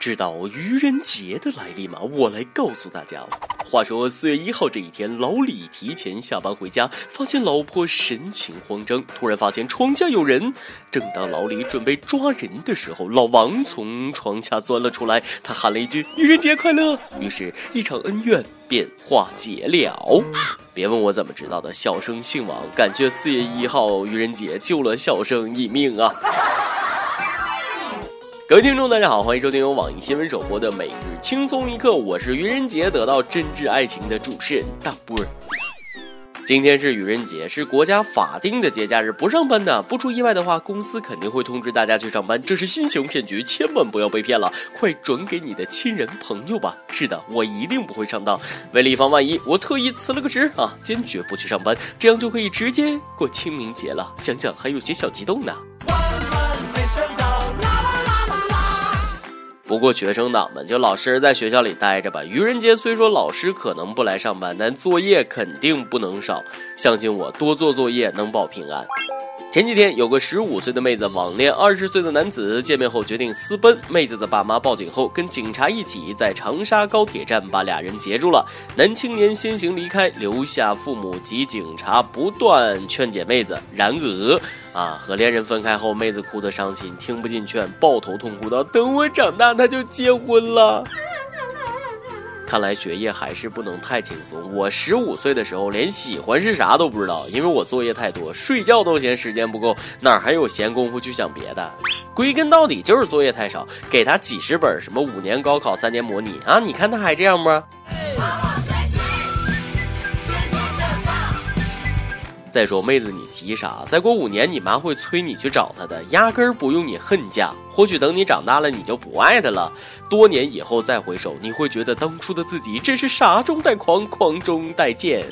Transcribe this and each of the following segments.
知道愚人节的来历吗？我来告诉大家。话说四月一号这一天，老李提前下班回家，发现老婆神情慌张，突然发现床下有人。正当老李准备抓人的时候，老王从床下钻了出来，他喊了一句“愚人节快乐”，于是，一场恩怨便化解了。别问我怎么知道的，小生姓王，感谢四月一号愚人节救了小生一命啊！各位听众，大家好，欢迎收听由网易新闻首播的《每日轻松一刻》，我是愚人节得到真挚爱情的主持人大波儿。今天是愚人节，是国家法定的节假日，不上班的。不出意外的话，公司肯定会通知大家去上班。这是新型骗局，千万不要被骗了，快转给你的亲人朋友吧。是的，我一定不会上当。为了以防万一，我特意辞了个职啊，坚决不去上班，这样就可以直接过清明节了。想想还有些小激动呢。不过学生党们就老实在学校里待着吧。愚人节虽说老师可能不来上班，但作业肯定不能少。相信我，多做作业能保平安。前几天有个十五岁的妹子网恋二十岁的男子，见面后决定私奔。妹子的爸妈报警后，跟警察一起在长沙高铁站把俩人截住了。男青年先行离开，留下父母及警察不断劝解妹子。然而，啊，和恋人分开后，妹子哭得伤心，听不进劝，抱头痛哭道：“等我长大，他就结婚了。”看来学业还是不能太轻松。我十五岁的时候连喜欢是啥都不知道，因为我作业太多，睡觉都嫌时间不够，哪还有闲工夫去想别的？归根到底就是作业太少，给他几十本什么五年高考三年模拟啊，你看他还这样吗？再说妹子，你急啥？再过五年，你妈会催你去找她的，压根儿不用你恨嫁。或许等你长大了，你就不爱她了。多年以后再回首，你会觉得当初的自己真是傻中带狂，狂中带贱。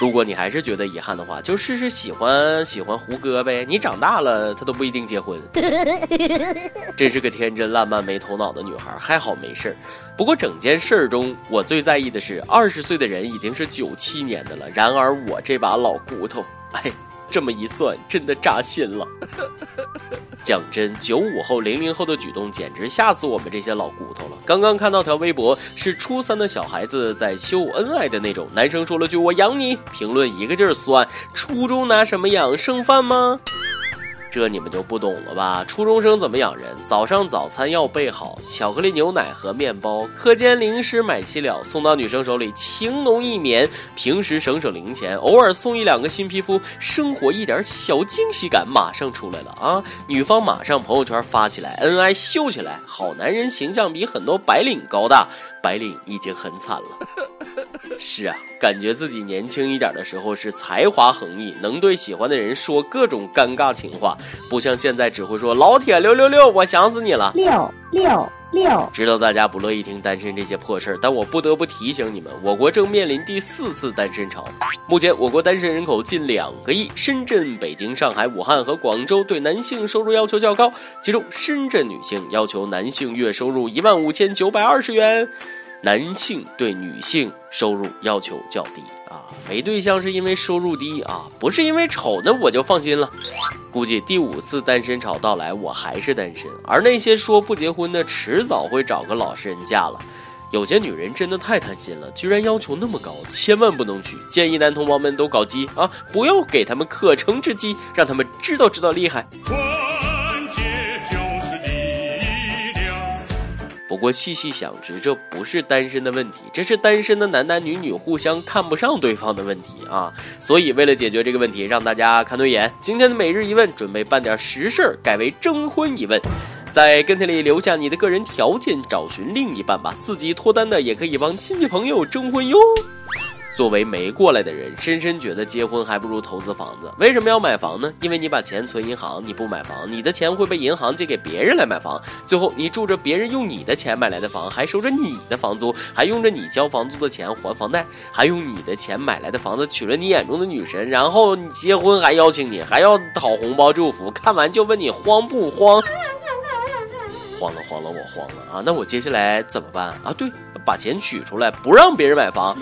如果你还是觉得遗憾的话，就试试喜欢喜欢胡歌呗。你长大了，他都不一定结婚。真是个天真烂漫、没头脑的女孩，还好没事儿。不过整件事儿中，我最在意的是，二十岁的人已经是九七年的了。然而我这把老骨头，哎。这么一算，真的扎心了。讲真，九五后、零零后的举动简直吓死我们这些老骨头了。刚刚看到条微博，是初三的小孩子在秀恩爱的那种，男生说了句“我养你”，评论一个劲儿酸。初中拿什么养？剩饭吗？这你们就不懂了吧？初中生怎么养人？早上早餐要备好，巧克力牛奶和面包，课间零食买齐了，送到女生手里，情浓意绵。平时省省零钱，偶尔送一两个新皮肤，生活一点小惊喜感马上出来了啊！女方马上朋友圈发起来，恩爱秀起来，好男人形象比很多白领高大，白领已经很惨了。是啊，感觉自己年轻一点的时候是才华横溢，能对喜欢的人说各种尴尬情话，不像现在只会说老铁六六六，我想死你了六六六。知道大家不乐意听单身这些破事儿，但我不得不提醒你们，我国正面临第四次单身潮。目前我国单身人口近两个亿，深圳、北京、上海、武汉和广州对男性收入要求较高，其中深圳女性要求男性月收入一万五千九百二十元。男性对女性收入要求较低啊，没对象是因为收入低啊，不是因为丑，那我就放心了。估计第五次单身潮到来，我还是单身，而那些说不结婚的，迟早会找个老实人嫁了。有些女人真的太贪心了，居然要求那么高，千万不能娶。建议男同胞们都搞基啊，不要给他们可乘之机，让他们知道知道厉害。不过细细想之，这不是单身的问题，这是单身的男男女女互相看不上对方的问题啊！所以为了解决这个问题，让大家看对眼，今天的每日一问准备办点实事儿，改为征婚一问，在跟帖里留下你的个人条件，找寻另一半吧。自己脱单的也可以帮亲戚朋友征婚哟。作为没过来的人，深深觉得结婚还不如投资房子。为什么要买房呢？因为你把钱存银行，你不买房，你的钱会被银行借给别人来买房，最后你住着别人用你的钱买来的房，还收着你的房租，还用着你交房租的钱还房贷，还用你的钱买来的房子娶了你眼中的女神，然后结婚还邀请你，还要讨红包祝福，看完就问你慌不慌？慌了，慌了，我慌了啊！那我接下来怎么办啊？对。把钱取出来，不让别人买房。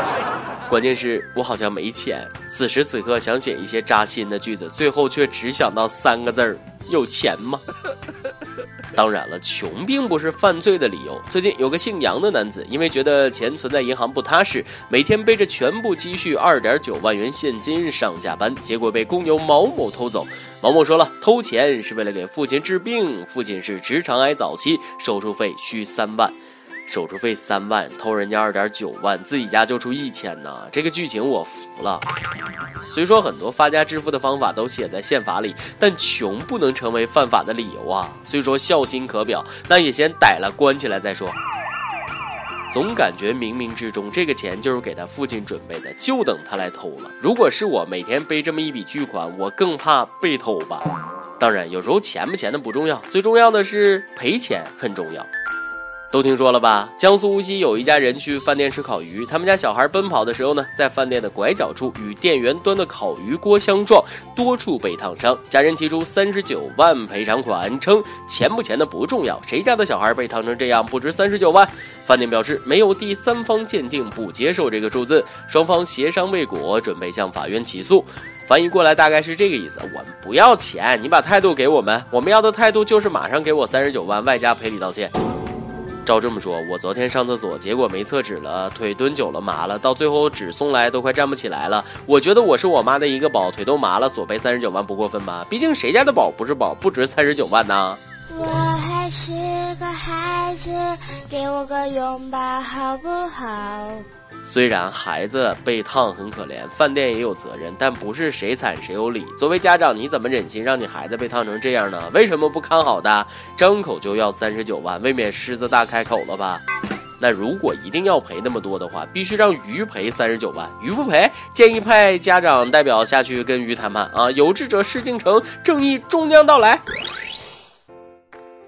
关键是我好像没钱。此时此刻想写一些扎心的句子，最后却只想到三个字儿：有钱吗？当然了，穷并不是犯罪的理由。最近有个姓杨的男子，因为觉得钱存在银行不踏实，每天背着全部积蓄二点九万元现金上下班，结果被工友毛某偷走。毛某说了，偷钱是为了给父亲治病，父亲是直肠癌早期，手术费需三万。手术费三万，偷人家二点九万，自己家就出一千呢？这个剧情我服了。虽说很多发家致富的方法都写在宪法里，但穷不能成为犯法的理由啊。虽说孝心可表，但也先逮了关起来再说。总感觉冥冥之中这个钱就是给他父亲准备的，就等他来偷了。如果是我每天背这么一笔巨款，我更怕被偷吧。当然，有时候钱不钱的不重要，最重要的是赔钱很重要。都听说了吧？江苏无锡有一家人去饭店吃烤鱼，他们家小孩奔跑的时候呢，在饭店的拐角处与店员端的烤鱼锅相撞，多处被烫伤。家人提出三十九万赔偿款，称钱不钱的不重要，谁家的小孩被烫成这样不值三十九万？饭店表示没有第三方鉴定，不接受这个数字。双方协商未果，准备向法院起诉。翻译过来大概是这个意思：我们不要钱，你把态度给我们，我们要的态度就是马上给我三十九万，外加赔礼道歉。照这么说，我昨天上厕所，结果没厕纸了，腿蹲久了麻了，到最后纸送来都快站不起来了。我觉得我是我妈的一个宝，腿都麻了，索赔三十九万不过分吧？毕竟谁家的宝不是宝，不值三十九万呢？我还是给我个拥抱好不好？虽然孩子被烫很可怜，饭店也有责任，但不是谁惨谁有理。作为家长，你怎么忍心让你孩子被烫成这样呢？为什么不看好的？张口就要三十九万，未免狮子大开口了吧？那如果一定要赔那么多的话，必须让鱼赔三十九万。鱼不赔，建议派家长代表下去跟鱼谈判啊！有志者事竟成，正义终将到来。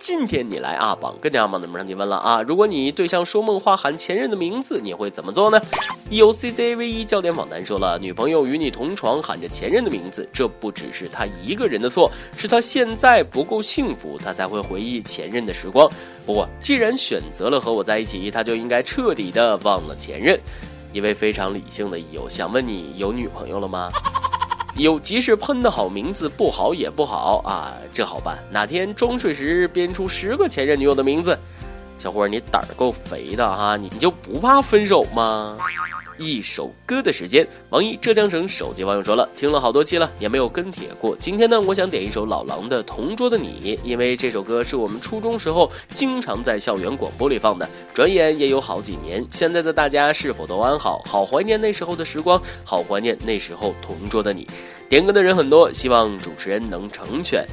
今天你来阿榜，跟阿榜的们让你问了啊！如果你对象说梦话喊前任的名字，你会怎么做呢？U C C V 一焦点访谈说了，女朋友与你同床喊着前任的名字，这不只是她一个人的错，是她现在不够幸福，她才会回忆前任的时光。不过既然选择了和我在一起，他就应该彻底的忘了前任。一位非常理性的友想问你，有女朋友了吗？有即使喷的好名字不好也不好啊，这好办。哪天装睡时编出十个前任女友的名字，小伙儿你胆儿够肥的哈，你你就不怕分手吗？一首歌的时间，网易浙江省手机网友说了，听了好多期了，也没有跟帖过。今天呢，我想点一首老狼的《同桌的你》，因为这首歌是我们初中时候经常在校园广播里放的。转眼也有好几年，现在的大家是否都安好？好怀念那时候的时光，好怀念那时候同桌的你。点歌的人很多，希望主持人能成全。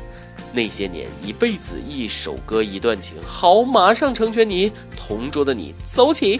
那些年，一辈子，一首歌，一段情，好，马上成全你。同桌的你，走起。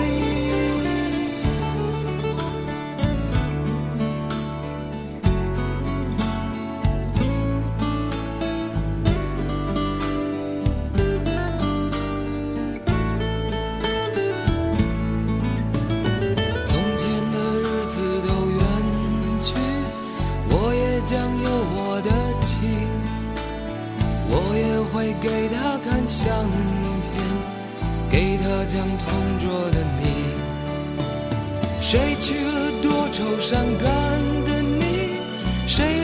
给他看相片，给他讲同桌的你。谁娶了多愁善感的你？谁